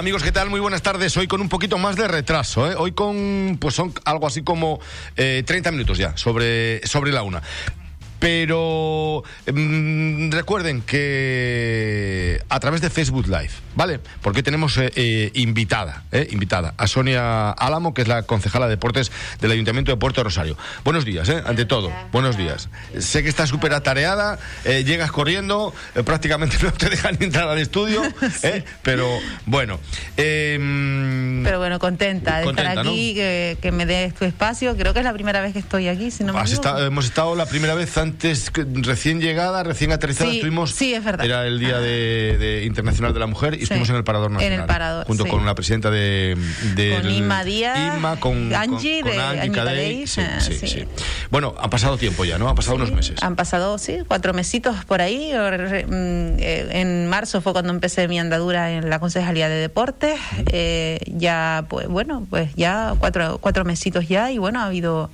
Amigos, ¿qué tal? Muy buenas tardes. Hoy con un poquito más de retraso, ¿eh? Hoy con, pues son algo así como eh, 30 minutos ya, sobre, sobre la una. Pero mm, recuerden que a través de Facebook Live, ¿vale? Porque tenemos eh, eh, invitada, eh, invitada a Sonia Álamo, que es la concejala de deportes del Ayuntamiento de Puerto Rosario. Buenos días, ¿eh? Ante todo, buenos días. Sé que estás súper atareada, eh, llegas corriendo, prácticamente no te dejan entrar al estudio. Pero bueno. em, Pero bueno, contenta de Contenta, estar aquí, que, que me des tu espacio. Creo que es la primera vez que estoy aquí, si no me Has hemos estado la primera vez antes, que- recién llegada, recién aterrizada, Sí, estuvimos... sí, es verdad. Era el Día de, de Internacional de la Mujer y Sí. estuvimos en el Parador En el Nacional. Parador, Junto con la presidenta de... de Con Inma Díaz, Inma, con Angie, con, con Angie Angie Cadey. Ah, sí, sí. Bueno, ha pasado tiempo ya, ¿no? Han pasado unos meses. Han pasado, sí, cuatro mesitos por ahí. Mm, eh, En marzo fue cuando empecé mi andadura en la Concejalía de Deportes. Eh, ya, pues bueno, pues ya cuatro, cuatro mesitos ya y bueno, ha habido,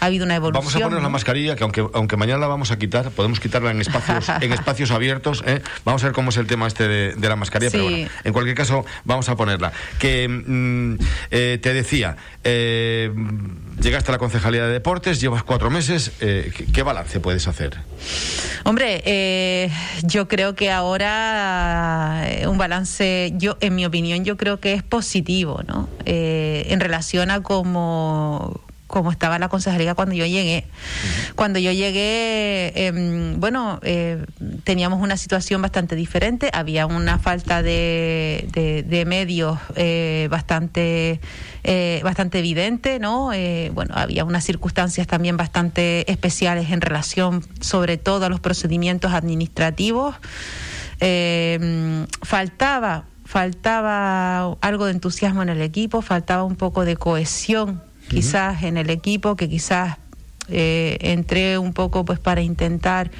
ha habido una evolución. Vamos a ponernos la ¿no? mascarilla, que aunque, aunque mañana la vamos a quitar, podemos quitarla en espacios, en espacios abiertos. ¿eh? Vamos a ver cómo es el tema este de, de la mascarilla, pero bueno, en cualquier caso vamos a ponerla. Que mm, eh, te decía, eh, llegaste a la Concejalía de Deportes, llevas cuatro meses, ¿qué, qué balance puedes hacer? Hombre, yo creo que ahora un balance, yo, en mi opinión, yo creo que es positivo, ¿no? En relación a cómo como estaba la concejalía cuando yo llegué. Cuando yo llegué, em, bueno, eh, teníamos una situación bastante diferente, había una falta de, de- de medios eh, bastante, eh, bastante evidente, ¿no? Eh, bueno, había unas circunstancias también bastante especiales en relación, sobre todo, a los procedimientos administrativos. Eh, faltaba, faltaba algo de entusiasmo en el equipo, faltaba un poco de cohesión quizás en el equipo, que quizás eh, entré un poco pues para intentar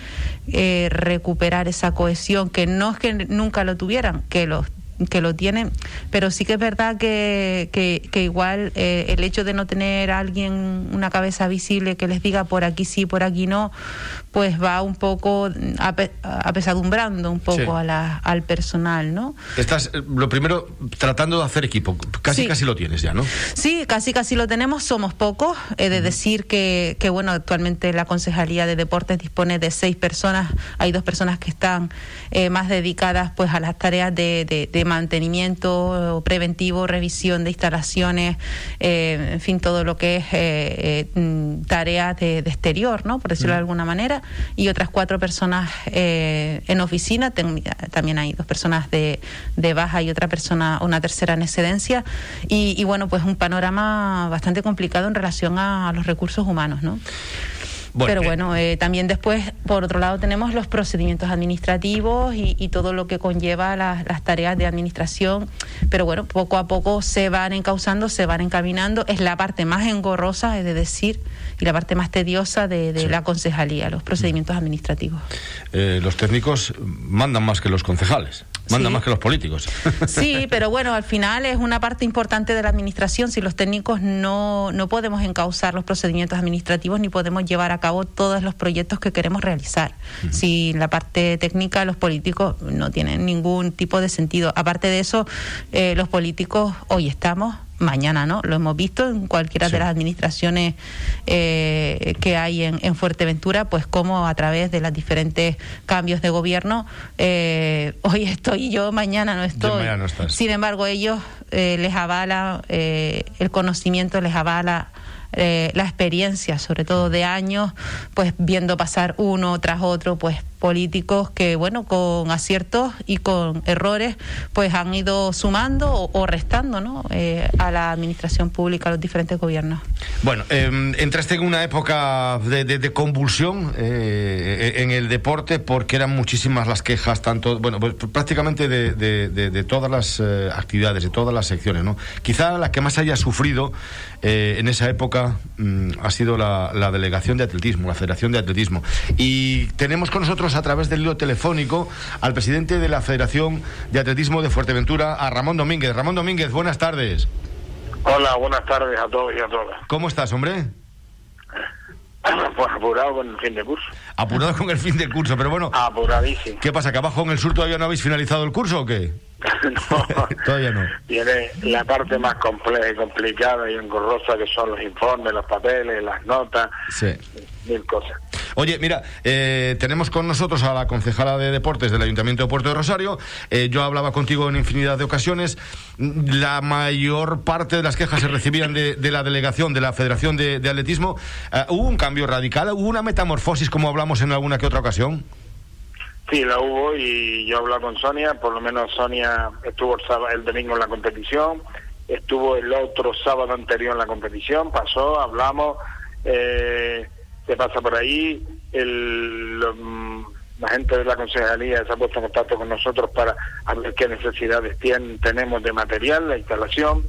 eh, recuperar esa cohesión, que no es que nunca lo tuvieran, que lo que lo tienen, pero sí que es verdad que, que, igual eh, el hecho de no tener alguien, una cabeza visible que les diga por aquí sí, por aquí no, pues va un poco ape- apesadumbrando un poco Sí. a la, al personal, ¿no? Estás, eh, lo primero, tratando de hacer equipo. Casi, Sí. casi lo tienes ya, ¿no? Sí, casi casi lo tenemos, somos pocos. He de decir que, que, bueno, actualmente la Concejalía de Deportes dispone de seis personas. Hay dos personas que están eh, más dedicadas pues a las tareas de, de- de mantenimiento preventivo, revisión de instalaciones, eh, en fin, todo lo que es eh, eh, mm, tareas de, de exterior, ¿no? Por decirlo de alguna manera. Y otras cuatro personas eh, en oficina. Ten- también hay dos personas de, de baja y otra persona, una tercera en excedencia. Y, y bueno, pues un panorama bastante complicado en relación a, los recursos humanos, ¿no? Bueno, Pero eh, bueno, eh, también después, por otro lado, tenemos los procedimientos administrativos y, y todo lo que conlleva las, las tareas de administración. Pero bueno, poco a poco se van encauzando, se van encaminando. Es la parte más engorrosa, es de decir, y la parte más tediosa de, de Sí. la concejalía, los procedimientos administrativos. eh, los técnicos mandan más que los concejales, mandan Sí. más que los políticos. Sí, pero bueno, al final es una parte importante de la administración. Si los técnicos no, no podemos encauzar los procedimientos administrativos ni podemos llevar a cabo todos los proyectos que queremos realizar. Si la parte técnica, los políticos no tienen ningún tipo de sentido. Aparte de eso, eh, los políticos hoy estamos. Mañana, ¿no? Lo hemos visto en cualquiera Sí. de las administraciones eh, que hay en, en Fuerteventura, pues como a través de los diferentes cambios de gobierno, eh, hoy estoy yo, mañana no estoy. mañana no. Sin embargo, ellos eh, les avala eh, el conocimiento, les avala eh, la experiencia, sobre todo de años, pues viendo pasar uno tras otro, pues políticos que, bueno, con aciertos y con errores, pues han ido sumando o, restando, ¿no? Eh, a la administración pública, a los diferentes gobiernos. Bueno, eh, entraste en una época de, convulsión eh, en el deporte porque eran muchísimas las quejas, tanto, bueno, pues prácticamente de, todas las eh, actividades, de todas las secciones, ¿no? Quizá la que más haya sufrido en esa época mm, ha sido la, la delegación de atletismo, la Federación de Atletismo. Y tenemos con nosotros a través del hilo telefónico al presidente de la Federación de Atletismo de Fuerteventura, a Ramón Domínguez. Ramón Domínguez, buenas tardes. Hola, buenas tardes a todos y a todas. ¿Cómo estás, hombre? Pues apurado con el fin de curso. Apurado con el fin del curso, pero bueno, Apuradísimo. ¿qué pasa? ¿Que abajo en el sur todavía no habéis finalizado el curso o qué? No, Todavía no. Viene la parte más compleja y complicada y engorrosa que son los informes, los papeles, las notas, Sí. mil cosas. Oye, mira, eh, tenemos con nosotros a la concejala de deportes del Ayuntamiento de Puerto de Rosario. Eh, yo hablaba contigo en infinidad de ocasiones. La mayor parte de las quejas se recibían de, de la delegación de la Federación de, de Atletismo. Eh, ¿Hubo un cambio radical? ¿Hubo una metamorfosis, como hablamos en alguna que otra ocasión? Sí, la hubo y yo hablé con Sonia, por lo menos Sonia estuvo el, sábado, el domingo en la competición, estuvo el otro sábado anterior en la competición, pasó, hablamos, eh, se pasa por ahí, el, mm, la gente de la concejalía se ha puesto en contacto con nosotros para ver qué necesidades tien- tenemos de material, la instalación,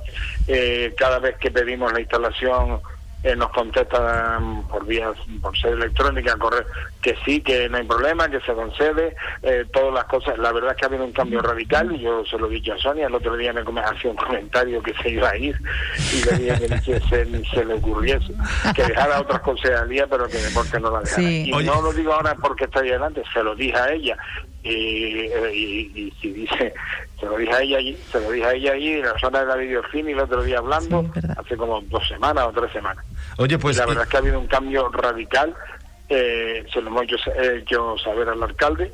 Eh, cada vez que pedimos la instalación eh, nos contestan por vías, por ser electrónica, correr, que sí, que no hay problema, que se concede, eh, todas las cosas. La verdad es que ha habido un cambio radical y yo se lo he dicho a Sonia, el otro día me hacía un comentario que se iba a ir y le dije que ni se, se- ni se le ocurriese, que dejara otras concejalías, pero que deporte no la dejara. Sí. Y Oye. no lo digo ahora porque está ahí delante, se lo dije a ella. Y, eh, y, y si dice, se lo dije a ella allí, se lo dije a ella allí en la zona de la videocine y el otro día hablando, Sí, hace como dos semanas o tres semanas. Oye, pues. Y la verdad es que ha habido un cambio radical. eh, se lo hemos hecho, hecho saber al alcalde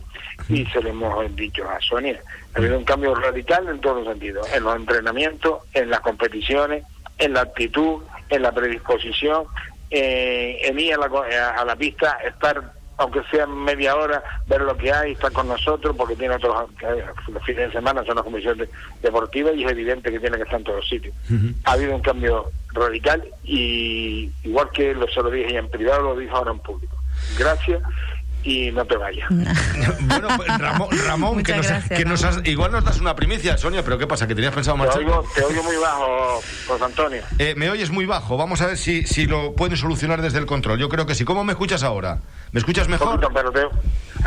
y se lo hemos dicho a Sonia. Ha habido un cambio radical en todos los sentidos, en los entrenamientos, en las competiciones, en la actitud, en la predisposición, eh, en ir a la, co- a la pista, estar, aunque sea media hora, ver lo que hay, estar con nosotros, porque tiene otros, los fines de semana son las comisiones deportivas y es evidente que tiene que estar en todos los sitios. Ha habido un cambio radical y igual que lo, se lo dije en privado, lo dijo ahora en público. Gracias y no te vayas. Bueno, pues, Ramón, Ramón que, nos, gracias, que nos Ramón. has- igual nos das una primicia, Sonia, pero ¿qué pasa? ¿Que tenías pensado Te marchar? oigo, te oigo muy bajo, José Antonio. Eh, me oyes muy bajo. Vamos a ver si, si lo pueden solucionar desde el control. Yo creo que sí. ¿Cómo me escuchas ahora? ¿Me escuchas mejor? poquito, pero te,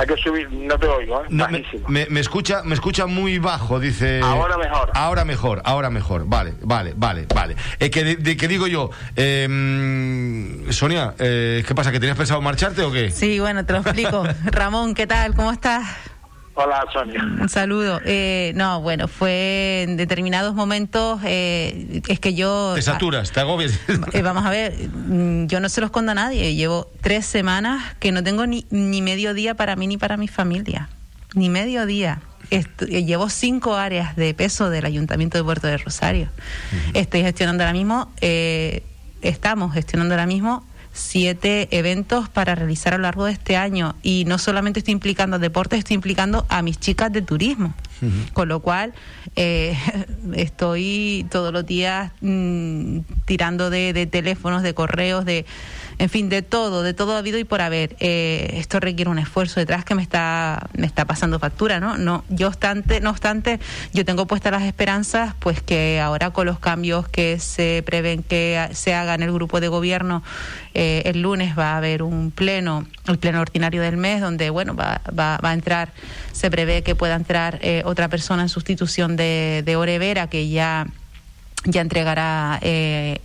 hay que subir, no te oigo, ¿eh? No, me, me- me escucha, me escucha muy bajo, dice. Ahora mejor. Ahora mejor, ahora mejor. Vale, vale, vale, vale. Eh, que, de- de- que digo yo, eh, mm, Sonia, eh, ¿qué pasa? ¿Que tenías pensado marcharte o qué? Sí, bueno, te lo explico. Ramón, ¿qué tal? ¿Cómo estás? Hola, Sonia. Un saludo. Eh, no, bueno, fue en determinados momentos, eh, es que yo... Te saturas, te agobias. Eh, vamos a ver, mm, yo no se lo escondo a nadie. Llevo tres semanas que no tengo ni, ni medio día para mí ni para mi familia. Ni medio día. Eh, llevo cinco áreas de peso del Ayuntamiento de Puerto de Rosario. Estoy gestionando ahora mismo, eh, estamos gestionando ahora mismo siete eventos para realizar a lo largo de este año. Y no solamente estoy implicando a deportes, estoy implicando a mis chicas de turismo. Con lo cual, eh, estoy todos los días mm, tirando de, de teléfonos, de correos, de, en fin, de todo, de todo habido y por haber. Eh, esto requiere un esfuerzo detrás que me está, me está pasando factura, ¿no? No, yo obstante, no obstante, yo tengo puestas las esperanzas, pues que ahora con los cambios que se prevén que se haga en el grupo de gobierno, eh, el lunes va a haber un pleno, el pleno ordinario del mes, donde bueno va, va, va a entrar, se prevé que pueda entrar eh, otra persona en sustitución de, de Orevera, que ya ya entregará, eh,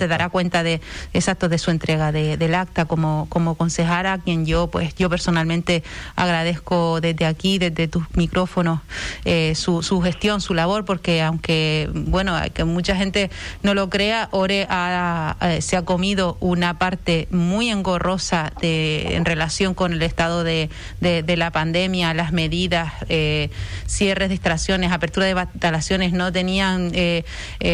se dará cuenta de exacto de su entrega de- del acta. Como, como consejera, a quien yo pues yo personalmente agradezco desde aquí, desde tus micrófonos, eh, su, su gestión, su labor, porque aunque bueno, que mucha gente no lo crea, Ore ha- eh, se ha comido una parte muy engorrosa de, en relación con el estado de, de- de la pandemia, las medidas, eh, cierres de instalaciones, apertura de instalaciones, no tenían eh,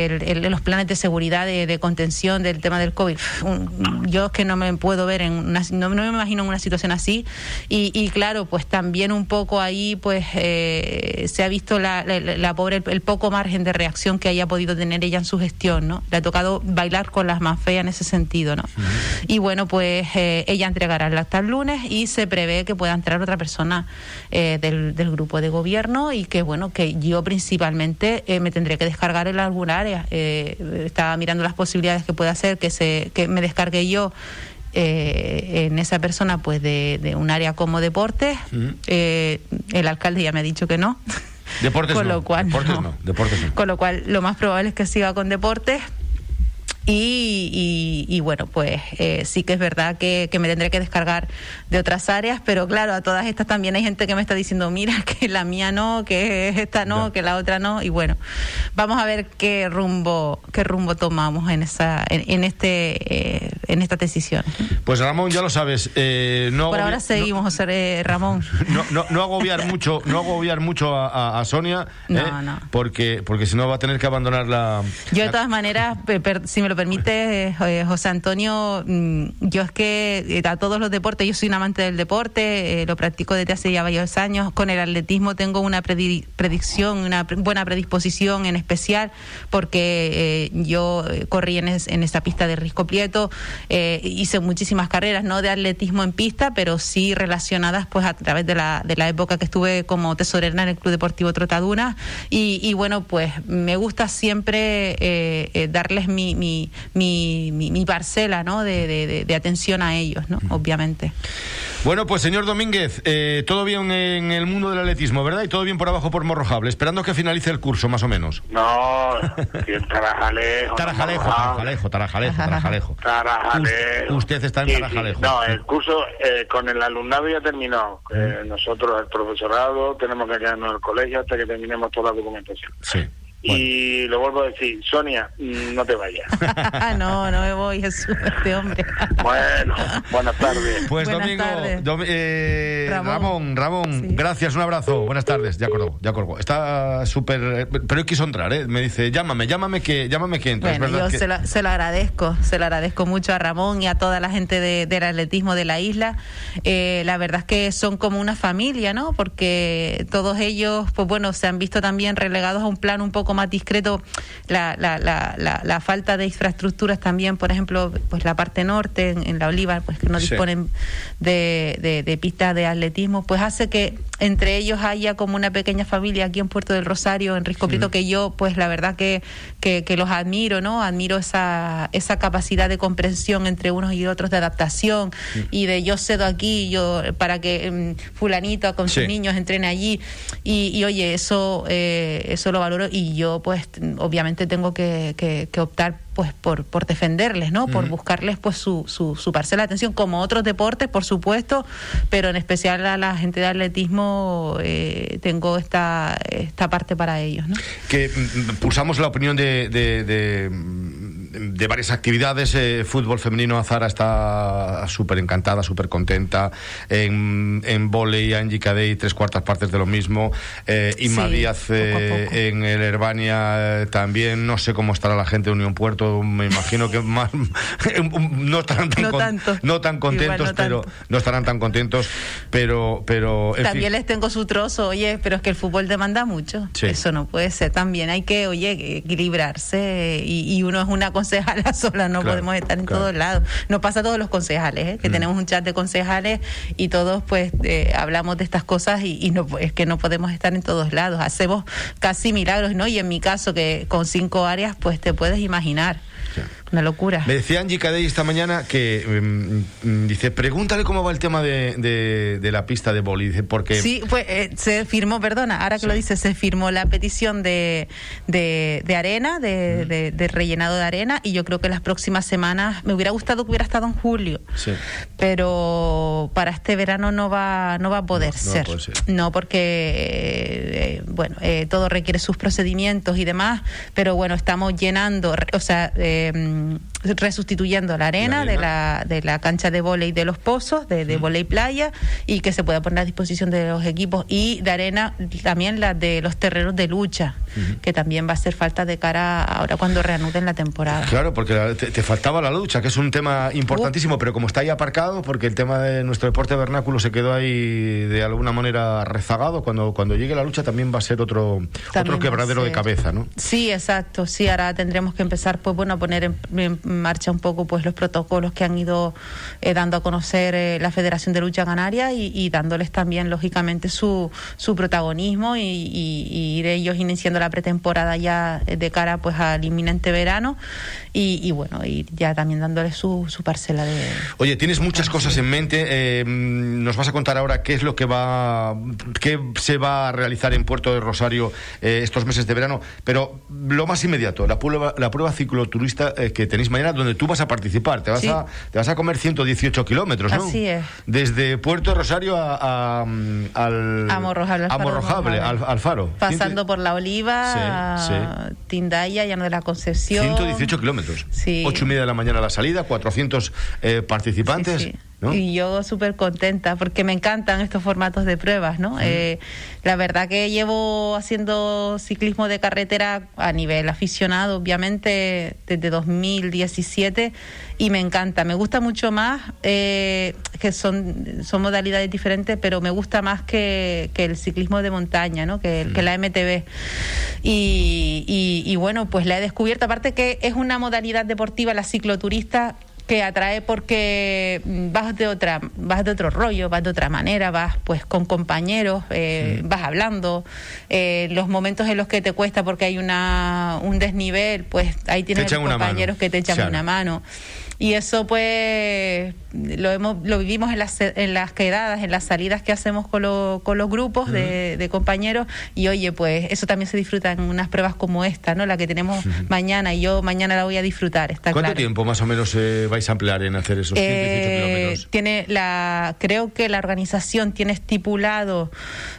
el- el- los planes de seguridad, de, de contención del tema del COVID. Un- Yo es que no me puedo ver en una, no, no me imagino en una situación así. Y, y claro, pues también un poco ahí, pues eh, se ha visto la, la- la pobre, el, poco margen de reacción que haya podido tener ella en su gestión, ¿no? Le ha tocado bailar con las más feas en ese sentido, ¿no? Y bueno, pues eh, ella entregará el acta el lunes y se prevé que pueda entrar otra persona eh, del, del grupo de gobierno y que bueno, que yo principalmente eh, me tendré que descargar en alguna área. Eh, estaba mirando las posibilidades que puede hacer que se que me descargue yo eh, en esa persona pues de, de un área como deportes. Eh, el alcalde ya me ha dicho que no. Deportes con no, lo cual deportes no. no, deportes no. Con lo cual lo más probable es que siga con deportes. Y, bueno, pues eh, sí que es verdad que, me tendré que descargar de otras áreas, pero claro, a todas estas también hay gente que me está diciendo, mira, que la mía no, que esta no, que la otra no. Y bueno, vamos a ver qué rumbo, qué rumbo tomamos en esa, en, este, eh, en esta decisión. Pues Ramón, ya lo sabes. Eh, no Por ahora seguimos, José Ramón. No, no, no agobiar mucho, no agobiar mucho a, Sonia, porque, porque si no va a tener que abandonar la. Yo de todas maneras, si me lo permite, eh, José Antonio, mm, yo es que eh, a todos los deportes, yo soy un amante del deporte, eh, lo practico desde hace ya varios años. Con el atletismo tengo una predicción, una buena predisposición en especial, porque yo corrí en, en, esa pista de Risco Prieto, hice muchísimas carreras, no de atletismo en pista, pero sí relacionadas pues a través de la, de la época que estuve como tesorera en el Club Deportivo Trotaduna. Y, y bueno, pues me gusta siempre darles mi, mi mi, mi, parcela ¿no? De, de, atención a ellos, ¿no? obviamente. Bueno, pues señor Domínguez, eh, todo bien en el mundo del atletismo, ¿verdad? Y todo bien por abajo por Morrojable, esperando que finalice el curso, más o menos. No, Tarajalejo. Tarajalejo, Tarajalejo, Tarajalejo, Tarajalejo. Tarajalejo. Usted está en Tarajalejo. No, el curso eh, con el alumnado ya terminó. Eh, nosotros, el profesorado, tenemos que quedarnos en el colegio hasta que terminemos toda la documentación. Sí. Y lo vuelvo a decir, Sonia, no te vayas. no, no me voy, Jesús, este hombre. bueno, buenas tardes. Pues Domingo, eh, Ramón, Ramón, gracias, un abrazo, buenas tardes, ya acordó, ya acordó. Está súper, pero él quiso entrar, ¿eh? me dice, llámame, llámame que, llámame que entres. Bueno, yo se, lo, se, lo, agradezco, se lo agradezco mucho a Ramón y a toda la gente del atletismo de la isla. Eh, la verdad es que son como una familia, ¿no? Porque todos ellos, pues bueno, se han visto también relegados a un plan un poco más discreto la, la, la, la, falta de infraestructuras también, por ejemplo, pues la parte norte, en, la Oliva, pues que no disponen de, de, pistas de atletismo, pues hace que entre ellos haya como una pequeña familia aquí en Puerto del Rosario, en Risco que yo, pues la verdad que, que, los admiro, ¿no? Admiro esa, esa capacidad de comprensión entre unos y otros, de adaptación y de yo cedo aquí, yo para que mm, fulanito con sus niños entrene allí y, y oye, eso, eh, eso lo valoro y yo pues obviamente tengo que, que, optar pues por, por defenderles, ¿no? Por buscarles pues su, su, su, parcela de atención, como otros deportes, por supuesto, pero en especial a la gente de atletismo eh, tengo esta, esta parte para ellos, ¿no? Que mm, mm, pulsamos la opinión de, de, de, varias actividades. Eh, fútbol femenino, Azara está súper encantada, súper contenta. En, en volei, Angie Cadey, tres cuartas partes de lo mismo. Eh, Inma Díaz eh, en el Herbania eh, también. No sé cómo estará la gente de Unión Puerto. Me imagino que más no estarán tan, no tan contentos, pero no estarán tan contentos. Pero, pero también les tengo su trozo. Oye, pero es que el fútbol demanda mucho. Eso no puede ser. También hay que, oye, equilibrarse y, uno es una concejala sola, no podemos estar en todos lados. Nos pasa a todos los concejales, ¿eh? que mm. tenemos un chat de concejales y todos pues eh, hablamos de estas cosas y, no es que no podemos estar en todos lados. Hacemos casi milagros, ¿no? Y en mi caso, que con cinco áreas, pues te puedes imaginar. Una locura. Me decía Angie Cadey esta mañana que mm, mm, dice, pregúntale cómo va el tema de, de, la pista de boli. Dice, porque... Sí, pues eh, se firmó, perdona, ahora que lo dice, se firmó la petición de, de, arena, de, de, rellenado de arena, y yo creo que las próximas semanas, me hubiera gustado que hubiera estado en julio, sí. pero para este verano no va, no va a poder, ser. No, porque, eh, bueno, eh, todo requiere sus procedimientos y demás, pero bueno, estamos llenando, o sea... Eh, um, resustituyendo la arena, De, la, de la cancha de volei de los pozos, de, de volei playa, y que se pueda poner a disposición de los equipos y de arena también la de los terrenos de lucha, que también va a hacer falta de cara ahora cuando reanuden la temporada. Claro, porque te, faltaba la lucha, que es un tema importantísimo, pero como está ahí aparcado, porque el tema de nuestro deporte vernáculo se quedó ahí de alguna manera rezagado, cuando, cuando llegue la lucha también va a ser otro, otro quebradero de cabeza, ¿no? Sí, exacto, sí, ahora tendremos que empezar, pues bueno, a poner en marcha un poco pues los protocolos que han ido eh, dando a conocer eh, la Federación de Lucha Canaria y, dándoles también lógicamente su, su protagonismo y, ir ellos iniciando la pretemporada ya de cara pues al inminente verano. Y, bueno y ya también dándoles su, su parcela de oye tienes muchas cosas en mente nos vas a contar ahora qué es lo que va qué se va a realizar en Puerto de Rosario estos meses de verano pero lo más inmediato la prueba la prueba cicloturista que tenéis mañana donde tú vas a participar. Te vas, a, te vas a comer 118 kilómetros, ¿no? Así es. Desde Puerto Rosario a, al... Amorrojable, al, faro. Pasando por La Oliva, Tindaya, Llano de la Concepción. 118 kilómetros. Sí. 8 y media de la mañana la salida, 400 eh, participantes. Y yo súper contenta porque me encantan estos formatos de pruebas, ¿no? Eh, la verdad que llevo haciendo ciclismo de carretera a nivel aficionado, obviamente, desde 2017 y me encanta. Me gusta mucho más, eh, que son, son modalidades diferentes, pero me gusta más que, el ciclismo de montaña, ¿no? Que, que la MTB. Y, y bueno, pues la he descubierto, aparte que es una modalidad deportiva, la cicloturista que atrae porque vas de otra vas de otro rollo vas de otra manera vas pues con compañeros eh, vas hablando. Eh, los momentos en los que te cuesta porque hay una un desnivel pues ahí tienes compañeros que te echan una mano y eso pues lo hemos lo vivimos en las en las quedadas en las salidas que hacemos con, con los grupos de, compañeros. Y oye pues eso también se disfruta en unas pruebas como esta no la que tenemos mañana y yo mañana la voy a disfrutar está cuánto tiempo más o menos eh, vais a emplear en hacer esos 118 eh, kilómetros tiene la creo que la organización tiene estipulado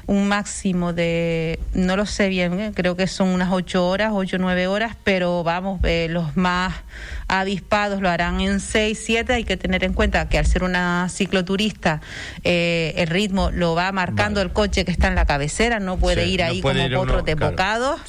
un máximo de no lo sé bien ¿eh? creo que son unas ocho horas ocho nueve horas pero vamos los más avispados lo harán en 6, 7. Hay que tener en cuenta que al ser una cicloturista, eh, el ritmo lo va marcando el coche que está en la cabecera, no puede ir ahí como otro de bocados.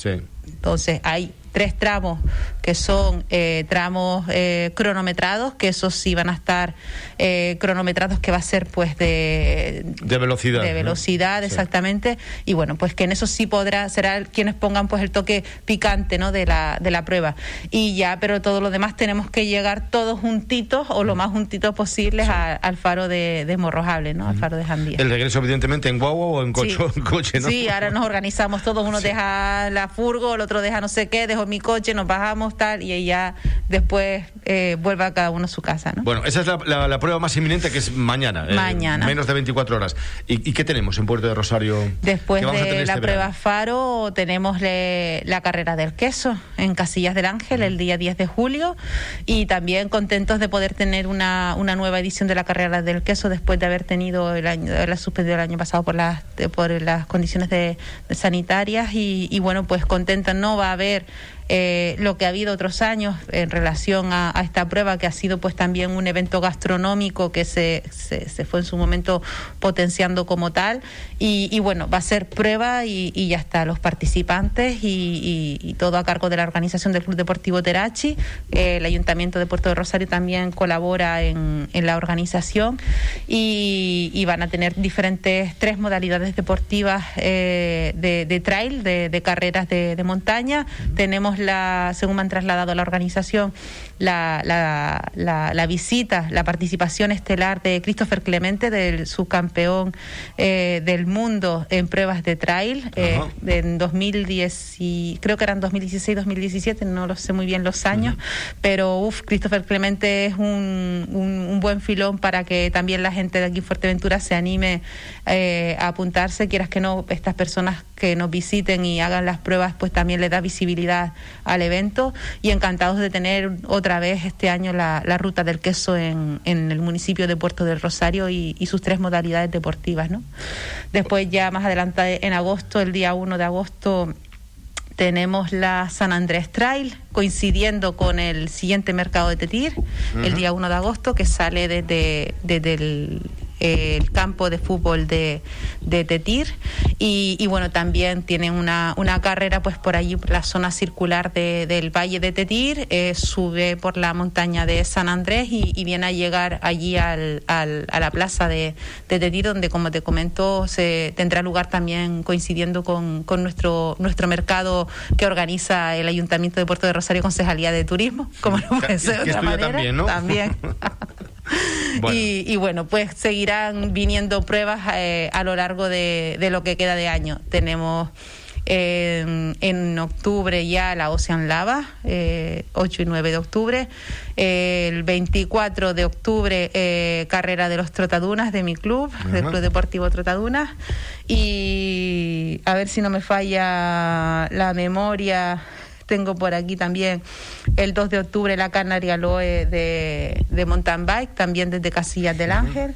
Entonces hay tres tramos que son eh, tramos eh, cronometrados, que esos sí van a estar eh, cronometrados, que va a ser pues de, de velocidad. De velocidad, exactamente. Y bueno, pues que en eso sí podrá, será quienes pongan pues el toque picante ¿no? de, la, de la prueba. Y ya, pero todo lo demás tenemos que llegar todos juntitos o lo más juntitos posibles al faro de, de Morrojable, ¿no? Al faro de Jandía. El regreso, evidentemente, en guagua o en coche, sí. coche, ¿no? Sí, ahora nos organizamos todos, uno deja la furgo, el otro deja no sé qué, dejo mi coche, nos bajamos y ella después eh, vuelve a cada uno a su casa. ¿no? Bueno, esa es la, prueba más inminente que es mañana. Eh, mañana. menos de 24 horas. ¿Y, qué tenemos en Puerto de Rosario? Después de la este prueba Faro tenemos la carrera del queso en Casillas del Ángel el día 10 de julio y también contentos de poder tener una, una nueva edición de la carrera del queso después de haber tenido el año, haberla suspendido el año pasado por las, por las condiciones de, sanitarias y, y bueno, pues contentos, no va a haber eh, lo que ha habido otros años en relación a, esta prueba, que ha sido pues también un evento gastronómico que se, se, fue en su momento potenciando como tal. Y, bueno, va a ser prueba y, ya está, los participantes y, todo a cargo de la organización del Club Deportivo Terachi. Eh, el Ayuntamiento de Puerto de Rosario también colabora en, la organización y, van a tener diferentes tres modalidades deportivas eh, de, trail, de, carreras de, de montaña. Tenemos la, según me han trasladado la organización, la, la, la, visita, la participación estelar de Christopher Clemente, del subcampeón eh, del mundo en pruebas de trail, eh, en 2010, y, creo que eran 2016-2017, no lo sé muy bien los años, pero uff, Christopher Clemente es un, un, buen filón para que también la gente de aquí en Fuerteventura se anime eh, a apuntarse, quieras que no, estas personas que nos visiten y hagan las pruebas, pues también le da visibilidad al evento. Y encantados de tener otra vez este año la, ruta del queso en, en, el municipio de Puerto del Rosario y, sus tres modalidades deportivas. ¿no? Después ya más adelante en agosto, el día 1 de agosto, tenemos la San Andrés Trail, coincidiendo con el siguiente mercado de Tetir, el día 1 de agosto, que sale desde, desde el el campo de fútbol de, de Tetir y, bueno, también tienen una, una carrera pues por allí, por la zona circular del Valle de Tetir, eh, sube por la montaña de San Andrés y, viene a llegar allí al, al, a la plaza de, de, Tetir, donde como te comento se tendrá lugar también coincidiendo con, con nuestro, nuestro mercado que organiza el Ayuntamiento de Puerto de Rosario Concejalía de Turismo, como no puede ser de otra manera. También, ¿no? también. Y, bueno, pues seguirán viniendo pruebas eh, a lo largo de, lo que queda de año. Tenemos en, octubre ya la Ocean Lava, 8 eh, y 9 de octubre. el 24 de octubre, eh, carrera de los Trotadunas de mi club, del Club Deportivo Trotadunas. Y a ver si no me falla la memoria tengo por aquí también el 2 de octubre la Canaria Loe de, de mountain bike, también desde Casillas del Ángel.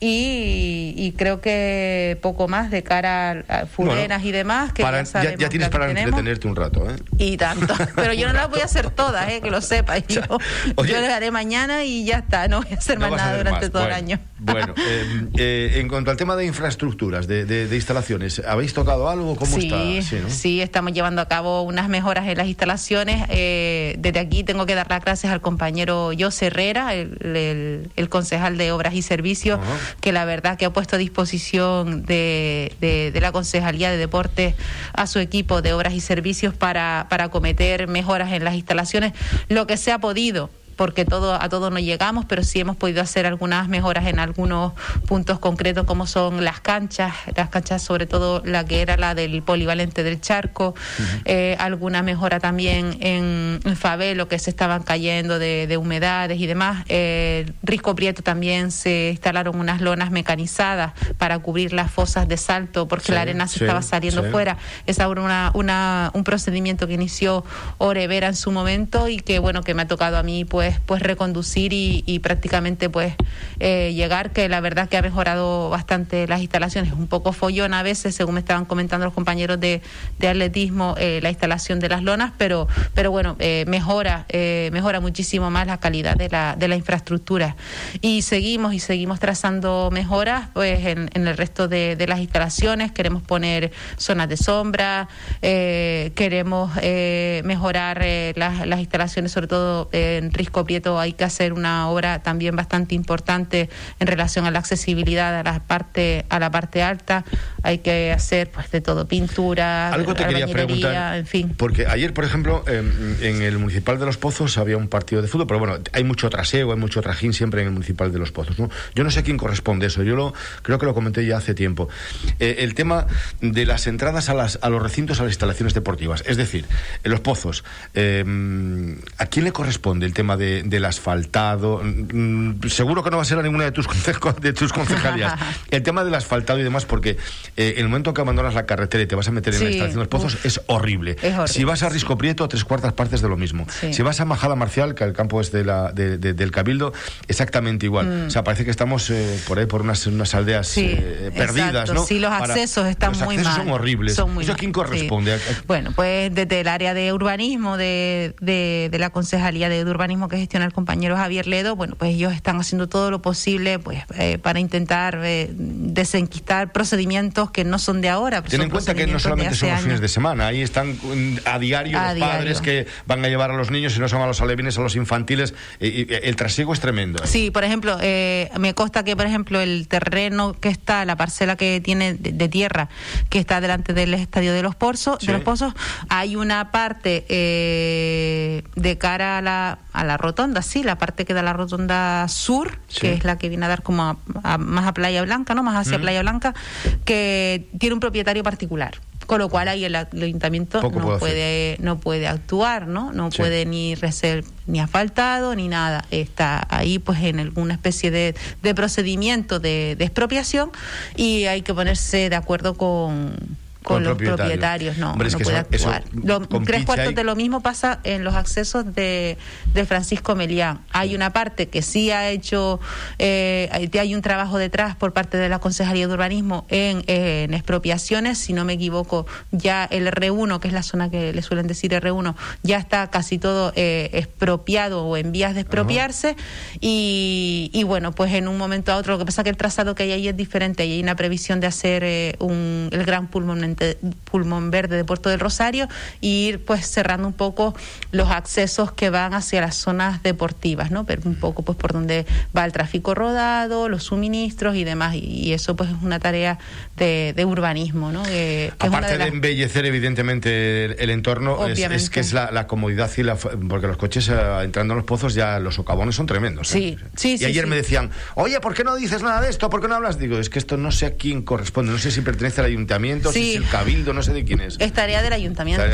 Y, creo que poco más de cara a fuleras y demás. Que ya, tienes para entretenerte un rato, ¿eh? Y tanto. Pero yo no las voy a hacer todas, ¿eh? que lo sepas. Yo, yo las haré mañana y ya está. No voy a hacer más nada durante todo el año. Bueno, eh, eh, en cuanto al tema de infraestructuras, de, instalaciones, ¿habéis tocado algo? ¿Cómo está? Sí, sí, estamos llevando a cabo unas mejoras en las instalaciones. Eh, desde aquí tengo que dar las gracias al compañero José Herrera, el, concejal de Obras y Servicios, que la verdad que ha puesto a disposición de, de, la Concejalía de Deportes a su equipo de Obras y Servicios para, para acometer mejoras en las instalaciones, lo que se ha podido porque todo, a todos no llegamos, pero sí hemos podido hacer algunas mejoras en algunos puntos concretos, como son las canchas, las canchas sobre todo la que era la del polivalente del charco, eh, alguna mejora también en, en, Fabelo, que se estaban cayendo de, humedades y demás. Eh, Risco Prieto también se instalaron unas lonas mecanizadas para cubrir las fosas de salto, porque la arena se estaba saliendo fuera. Es ahora una, una, un procedimiento que inició Orevera en su momento y que, bueno, que me ha tocado a mí, pues, pues, reconducir y, prácticamente pues eh, llegar, que la verdad que ha mejorado bastante las instalaciones. Un poco follón a veces, según me estaban comentando los compañeros de, atletismo, eh, la instalación de las lonas, pero, pero bueno, eh, mejora, mejora muchísimo más la calidad de la, de la infraestructura. Y seguimos y seguimos trazando mejoras pues en, el resto de, las instalaciones. Queremos poner zonas de sombra, queremos mejorar las, las instalaciones, sobre todo en risco Prieto hay que hacer una obra también bastante importante en relación a la accesibilidad a la parte a la parte alta. Hay que hacer pues de todo, pintura, algo te quería preguntar, en fin. Porque ayer, por ejemplo, en, el municipal de Los Pozos había un partido de fútbol, pero bueno, hay mucho traseo, hay mucho trajín siempre en el municipal de Los Pozos. ¿no? Yo no sé a quién corresponde eso. Yo lo creo que lo comenté ya hace tiempo. Eh, el tema de las entradas a, las, a los recintos, a las instalaciones deportivas, es decir, en Los Pozos, eh, ¿a quién le corresponde el tema de del asfaltado. Mm, seguro que no va a ser a ninguna de tus, de tus concejalías. el tema del asfaltado y demás, porque eh, el momento en que abandonas la carretera y te vas a meter en la instalación de los pozos es horrible. Si vas a Risco Prieto, tres cuartas partes de lo mismo. Si vas a Majada Marcial, que el campo es de la, del Cabildo, exactamente igual. Mm. O sea, parece que estamos eh, por ahí por unas, unas aldeas eh, perdidas, ¿no? Sí, los accesos están muy mal. son horribles. Son ¿Eso a quién corresponde? Bueno, pues desde el área de urbanismo de, de, de la Concejalía de Urbanismo que gestiona el compañero Javier Ledo, bueno, pues ellos están haciendo todo lo posible pues eh, para intentar eh, desenquistar procedimientos que no son de ahora. Ten en cuenta que no solamente son los fines de semana, ahí están mm, a diario los padres que van a llevar a los niños, y no son a los alevines, a los infantiles, y, el trasiego es tremendo. ¿eh? Sí, por ejemplo, me consta que, por ejemplo, el terreno que está, la parcela que tiene de, tierra, que está delante del estadio de los Pozos, de los Pozos, hay una parte de cara a la, a la rotonda, sí, la parte que da la rotonda sur, que es la que viene a dar como más a Playa Blanca, ¿no? Más hacia Playa Blanca, que tiene un propietario particular. Con lo cual ahí el, ayuntamiento no puede, no puede actuar, ¿no? No puede ni reser, ni asfaltado ni nada. Está ahí pues en alguna especie de, procedimiento de, de expropiación y hay que ponerse de acuerdo con con, los propietarios, no, no puede actuar. tres cuartos de lo mismo pasa en los accesos de, de Francisco Melián. Hay una parte que sí ha hecho, eh, hay un trabajo detrás por parte de la Concejalía de Urbanismo en, en expropiaciones, si no me equivoco, ya el R1, que es la zona que le suelen decir R1, ya está casi todo eh, expropiado o en vías de expropiarse. Y, y, bueno, pues en un momento a otro, lo que pasa es que el trazado que hay ahí es diferente. Y hay una previsión de hacer eh, un, el gran pulmón, pulmón verde de Puerto del Rosario y ir pues cerrando un poco los accesos que van hacia las zonas deportivas, ¿no? Pero un poco pues por donde va el tráfico rodado, los suministros y demás y, eso pues es una tarea de, urbanismo, ¿no? Aparte de, embellecer evidentemente el, entorno, es, que es la, comodidad y la... porque los coches eh, entrando en los pozos ya los socavones son tremendos. ¿eh? Sí, sí, Y ayer me decían, oye, ¿por qué no dices nada de esto? ¿Por qué no hablas? Digo, es que esto no sé a quién corresponde, no sé si pertenece al ayuntamiento, si es el cabildo, no sé de quién es. Es tarea del ayuntamiento.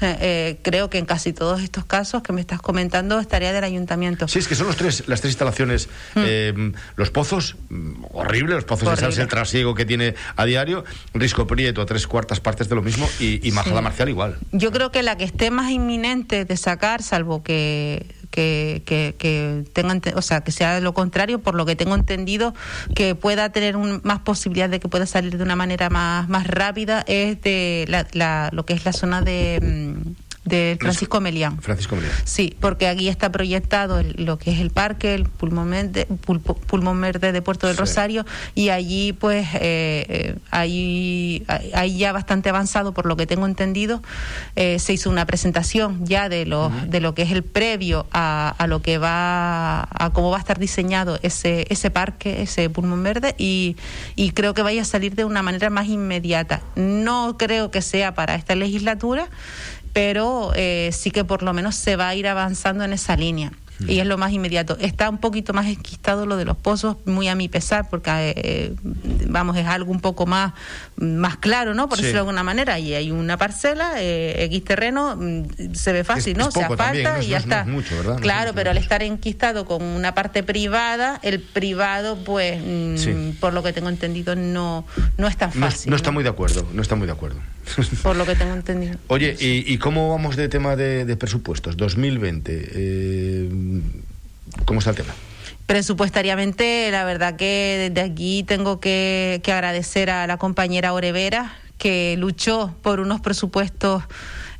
Eh, creo que en casi todos estos casos que me estás comentando es tarea del ayuntamiento. Sí, es que son los tres, las tres instalaciones, mm. los pozos, mm, horrible, los pozos de el trasiego que tiene a diario, Risco Prieto, tres cuartas partes de lo mismo y, Majada Marcial igual. Yo creo que la que esté más inminente de sacar, salvo que que, que, tengan, o sea, que sea lo contrario, por lo que tengo entendido, que pueda tener más posibilidad de que pueda salir de una manera más, más rápida, es de la, lo que es la zona de mm, de Francisco Melián. Francisco Melián. Sí, porque aquí está proyectado lo que es el parque, el pulmón verde, pulmón verde de Puerto del Rosario, y allí pues eh, eh ahí, ahí ya bastante avanzado, por lo que tengo entendido, eh, se hizo una presentación ya de lo, de lo que es el previo a, a, lo que va, a cómo va a estar diseñado ese, ese parque, ese pulmón verde, y, y creo que vaya a salir de una manera más inmediata. No creo que sea para esta legislatura, pero eh, sí que por lo menos se va a ir avanzando en esa línea y es lo más inmediato. Está un poquito más enquistado lo de los pozos, muy a mi pesar, porque eh, vamos, es algo un poco más, más claro, ¿no? Por decirlo de alguna manera. Y hay una parcela, eh, X terreno, mm, se ve fácil, ¿no? se aparta y ya está. claro, pero al estar enquistado con una parte privada, el privado, pues, mm, por lo que tengo entendido, no, no es tan fácil. No, está muy de acuerdo, no está muy de acuerdo. Por lo que tengo entendido. Oye, ¿y, cómo vamos de tema de, de presupuestos? 2020. Eh, ¿Cómo está el tema? Presupuestariamente, la verdad que desde aquí tengo que, agradecer a la compañera Orevera, que luchó por unos presupuestos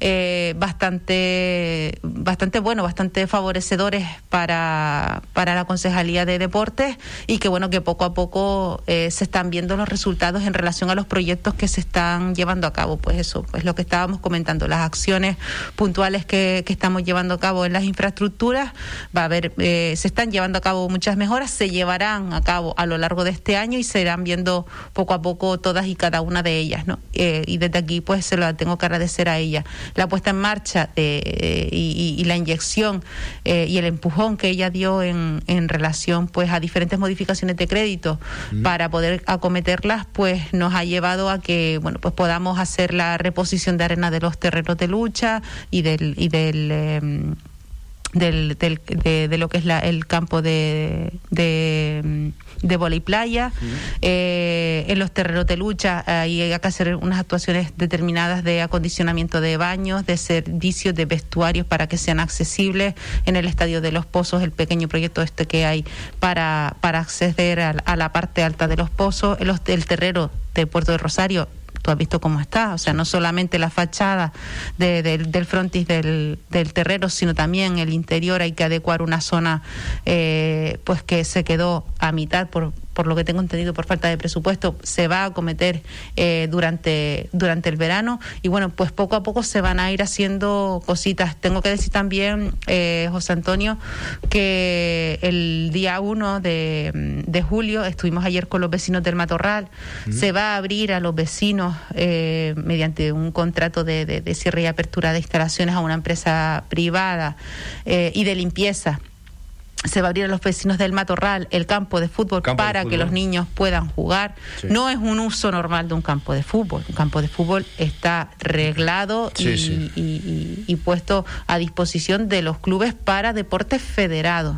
eh, bastante, bastante bueno, bastante favorecedores para, para la Concejalía de Deportes y que bueno, que poco a poco eh, se están viendo los resultados en relación a los proyectos que se están llevando a cabo. Pues eso, pues lo que estábamos comentando, las acciones puntuales que, que estamos llevando a cabo en las infraestructuras, va a haber, eh, se están llevando a cabo muchas mejoras, se llevarán a cabo a lo largo de este año y se irán viendo poco a poco todas y cada una de ellas, ¿no? y desde aquí pues se lo tengo que agradecer a ella la puesta en marcha de, y, la inyección eh, y el empujón que ella dio en, en relación pues a diferentes modificaciones de crédito para poder acometerlas, pues nos ha llevado a que bueno pues podamos hacer la reposición de arena de los terrenos de lucha y del y del em, del, del de, lo que es la, el campo de, de, de playa. Eh, en los terrenos de lucha hay que hacer unas actuaciones determinadas de acondicionamiento de baños, de servicios, de vestuarios para que sean accesibles. En el Estadio de los Pozos, el pequeño proyecto este que hay para, para acceder a, la parte alta de los pozos. El, el terreno de Puerto de Rosario tú has visto cómo está, o sea, no solamente la fachada del frontis del, del, terreno, sino también el interior hay que adecuar una zona eh, pues que se quedó a mitad por, por lo que tengo entendido, por falta de presupuesto, se va a acometer eh, durante, durante el verano. Y bueno, pues poco a poco se van a ir haciendo cositas. Tengo que decir también, eh, José Antonio, que el día 1 de, de, julio, estuvimos ayer con los vecinos del Matorral, se va a abrir a los vecinos eh, mediante un contrato de, de, cierre y apertura de instalaciones a una empresa privada y de limpieza se va a abrir a los vecinos del Matorral el campo de fútbol para que los niños puedan jugar. No es un uso normal de un campo de fútbol. Un campo de fútbol está reglado y, puesto a disposición de los clubes para deportes federados.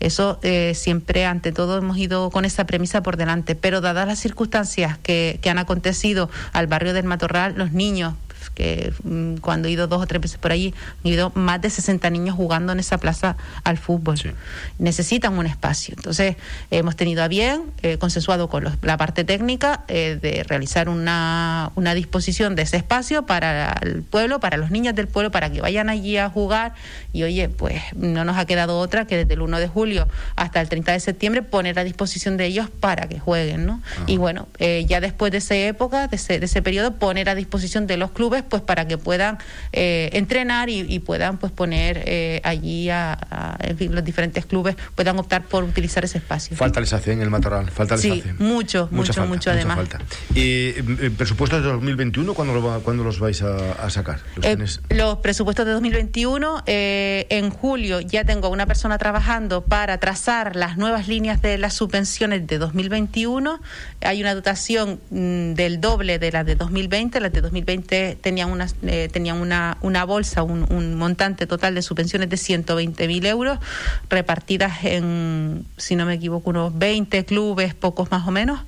Eso eh, siempre, ante todo, hemos ido con esa premisa por delante. Pero dadas las circunstancias que, que han acontecido al barrio del Matorral, los niños que mm, cuando he ido dos o tres veces por allí, he ido más de 60 niños jugando en esa plaza al fútbol. Necesitan un espacio. Entonces, hemos tenido a bien, eh, consensuado con la parte técnica, eh, de realizar una, una disposición de ese espacio para el pueblo, para los niños del pueblo, para que vayan allí a jugar. Y oye, pues no nos ha quedado otra que desde el 1 de julio hasta el 30 de septiembre poner a disposición de ellos para que jueguen, ¿no? Y bueno, eh, ya después de esa época, de ese, de ese periodo, poner a disposición de los clubes pues para que puedan eh, entrenar y, puedan pues poner eh, allí a, en fin, los diferentes clubes puedan optar por utilizar ese espacio. Falta les hace en el Matorral, falta les sí, mucho, mucho, mucho además. Falta. ¿Y eh, presupuestos de 2021 cuándo, cuándo los vais a, sacar? ¿Los, los, presupuestos de 2021 en julio ya tengo una persona trabajando para trazar las nuevas líneas de las subvenciones de 2021. Hay una dotación mm, del doble de las de 2020, las de 2020 tenían una, eh, tenían una, una bolsa, un, un, montante total de subvenciones de 120.000 euros, repartidas en, si no me equivoco, unos 20 clubes, pocos más o menos.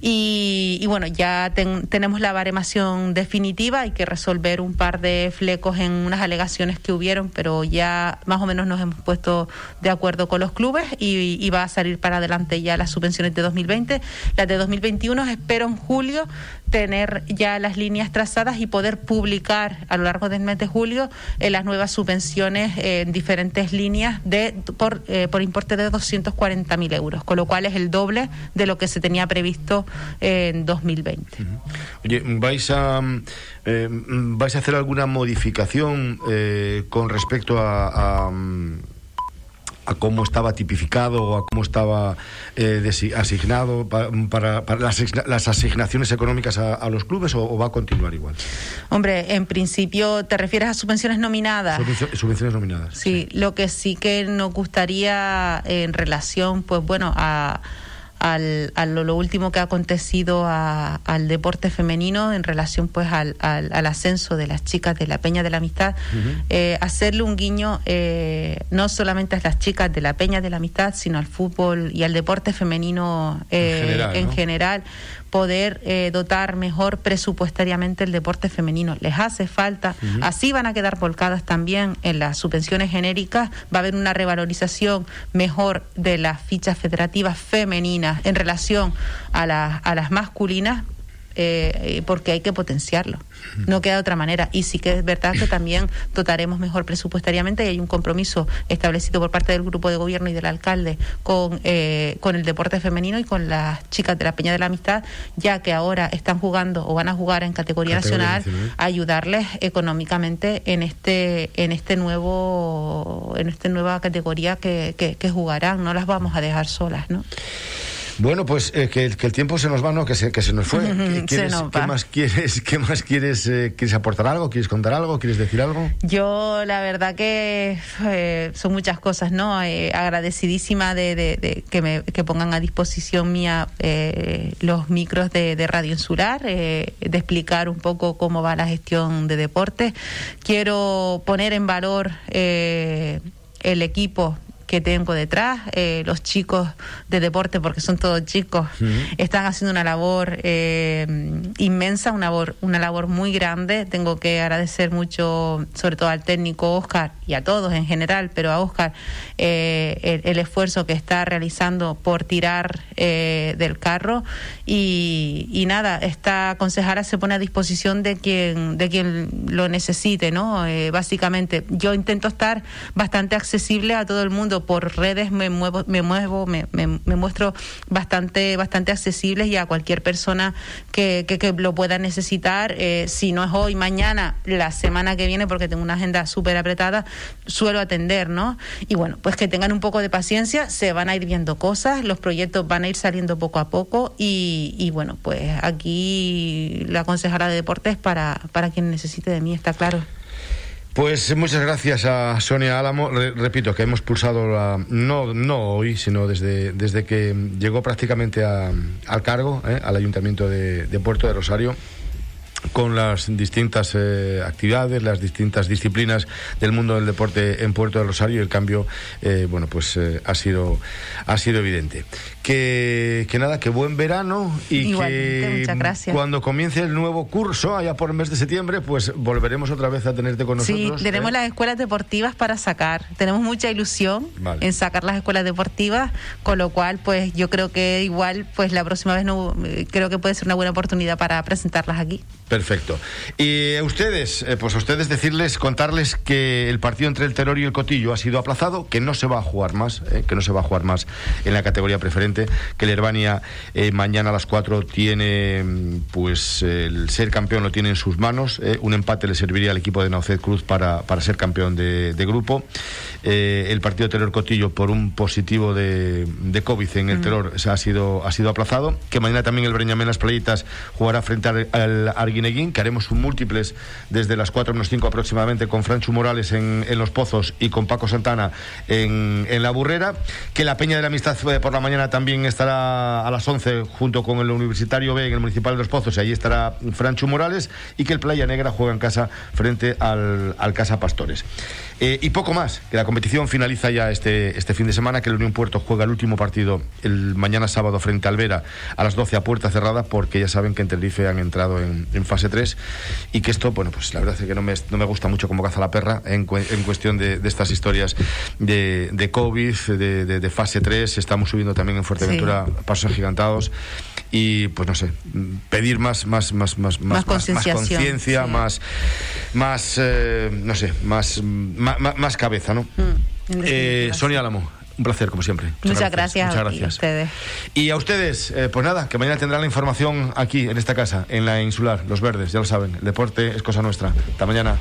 Y, y bueno, ya tenemos la baremación definitiva, hay que resolver un par de flecos en unas alegaciones que hubieron, pero ya más o menos nos hemos puesto de acuerdo con los clubes y, y va a salir para adelante ya las subvenciones de 2020. Las de 2021 espero en julio tener ya las líneas trazadas y poder publicar a lo largo del mes de julio eh, las nuevas subvenciones en diferentes líneas de por, eh, por importe de 240.000 euros, con lo cual es el doble de lo que se tenía previsto en 2020. Oye, ¿vais a, eh, ¿vais a hacer alguna modificación con respecto a a cómo estaba tipificado o a cómo estaba eh, asignado para, las, asignaciones económicas a, los clubes o, va a continuar igual? Hombre, en principio te refieres a subvenciones nominadas. Subvenciones nominadas. Sí, sí, lo que sí que nos gustaría en relación, pues bueno, a al, a lo, último que ha acontecido al deporte femenino en relación pues al, al, ascenso de las chicas de la Peña de la Amistad, eh, hacerle un guiño eh, no solamente a las chicas de la Peña de la Amistad, sino al fútbol y al deporte femenino en eh, general poder eh, dotar mejor presupuestariamente el deporte femenino. Les hace falta, así van a quedar volcadas también en las subvenciones genéricas, va a haber una revalorización mejor de las fichas federativas femeninas en relación a, a las masculinas, eh, porque hay que potenciarlo. No queda de otra manera. Y sí que es verdad que también dotaremos mejor presupuestariamente y hay un compromiso establecido por parte del grupo de gobierno y del alcalde con, eh, con el deporte femenino y con las chicas de la Peña de la Amistad, ya que ahora están jugando o van a jugar en categoría, nacional, ayudarles económicamente en este en este nuevo en esta nueva categoría que, que, que jugarán. No las vamos a dejar solas, ¿no? Bueno, pues eh, que, el tiempo se nos va, ¿no? Que se, que se nos fue. ¿Qué, más quieres, qué más quieres, eh, quieres aportar algo? ¿Quieres contar algo? ¿Quieres decir algo? Yo, la verdad que eh, son muchas cosas, ¿no? agradecidísima de, que me que pongan a disposición mía los micros de, Radio Insular, de explicar un poco cómo va la gestión de deportes. Quiero poner en valor el equipo que tengo detrás, eh, los chicos de deporte, porque son todos chicos, están haciendo una labor eh, inmensa, una labor, una labor muy grande. Tengo que agradecer mucho, sobre todo al técnico Oscar y a todos en general, pero a Oscar, eh, el, esfuerzo que está realizando por tirar del carro. Y, y, nada, esta consejera se pone a disposición de quien, de quien lo necesite, ¿no? básicamente, yo intento estar bastante accesible a todo el mundo por redes me muevo, me muevo, me, me, muestro bastante, bastante accesibles y a cualquier persona que, que, lo pueda necesitar, eh, si no es hoy, mañana, la semana que viene, porque tengo una agenda súper apretada, suelo atender, ¿no? Y bueno, pues que tengan un poco de paciencia, se van a ir viendo cosas, los proyectos van a ir saliendo poco a poco y, y bueno, pues aquí la consejera de deportes para, para quien necesite de mí, está claro. Pues muchas gracias a Sonia Álamo. repito que hemos pulsado la, no, no hoy, sino desde, desde que llegó prácticamente al cargo, ¿eh? al Ayuntamiento de Puerto de Rosario con las distintas eh, actividades, las distintas disciplinas del mundo del deporte en Puerto de Rosario y el cambio, eh, bueno, pues eh, ha sido ha sido evidente. Que, que nada, que buen verano y que cuando comience el nuevo curso, allá por el mes de septiembre, pues volveremos otra vez a tenerte con nosotros. Sí, tenemos las escuelas deportivas para sacar. Tenemos mucha ilusión en sacar las escuelas deportivas, con lo cual, pues yo creo que igual, pues la próxima vez no, creo que puede ser una buena oportunidad para presentarlas aquí. Perfecto. Y a ustedes, eh, pues a ustedes decirles, contarles que el partido entre el Terror y el Cotillo ha sido aplazado, que no se va a jugar más, eh, que no se va a jugar más en la categoría preferente, que el Herbania eh, mañana a las 4 tiene, mm, pues el ser campeón lo tiene en sus manos, un empate le serviría al equipo de Naucet Cruz para, para ser campeón de, grupo. El partido Terror Cotillo por un positivo de, de COVID en el mm. Terror ha sido, ha sido aplazado, que mañana también el Breñamén Las Playitas jugará frente al, al Arguin que haremos un múltiples desde las 4 menos 5 aproximadamente con Franchu Morales en, Los Pozos y con Paco Santana en, La Burrera, que la Peña de la Amistad por la mañana también estará a las 11 junto con el Universitario B en el Municipal de Los Pozos y allí estará Franchu Morales y que el Playa Negra juega en casa frente al, al Casa Pastores. Eh, y poco más, que la competición finaliza ya este, este fin de semana, que el Unión Puerto juega el último partido el mañana sábado frente al Vera a las 12 a puerta cerrada, porque ya saben que en Tenerife han entrado en, fase 3 y que esto, bueno, pues la verdad es que no me, no me gusta mucho como caza la perra en, en cuestión de, estas historias de, de COVID, de, de, fase 3. Estamos subiendo también en Fuerteventura pasos agigantados y pues no sé pedir más más más más más conciencia más más, eh, no sé más, más, cabeza no mm, eh, Sonia Álamo un placer, como siempre. Muchas, gracias. Muchas gracias. a ustedes. Y a ustedes, eh, pues nada, que mañana tendrán la información aquí, en esta casa, en la insular, Los Verdes, ya lo saben. El deporte es cosa nuestra. Hasta mañana.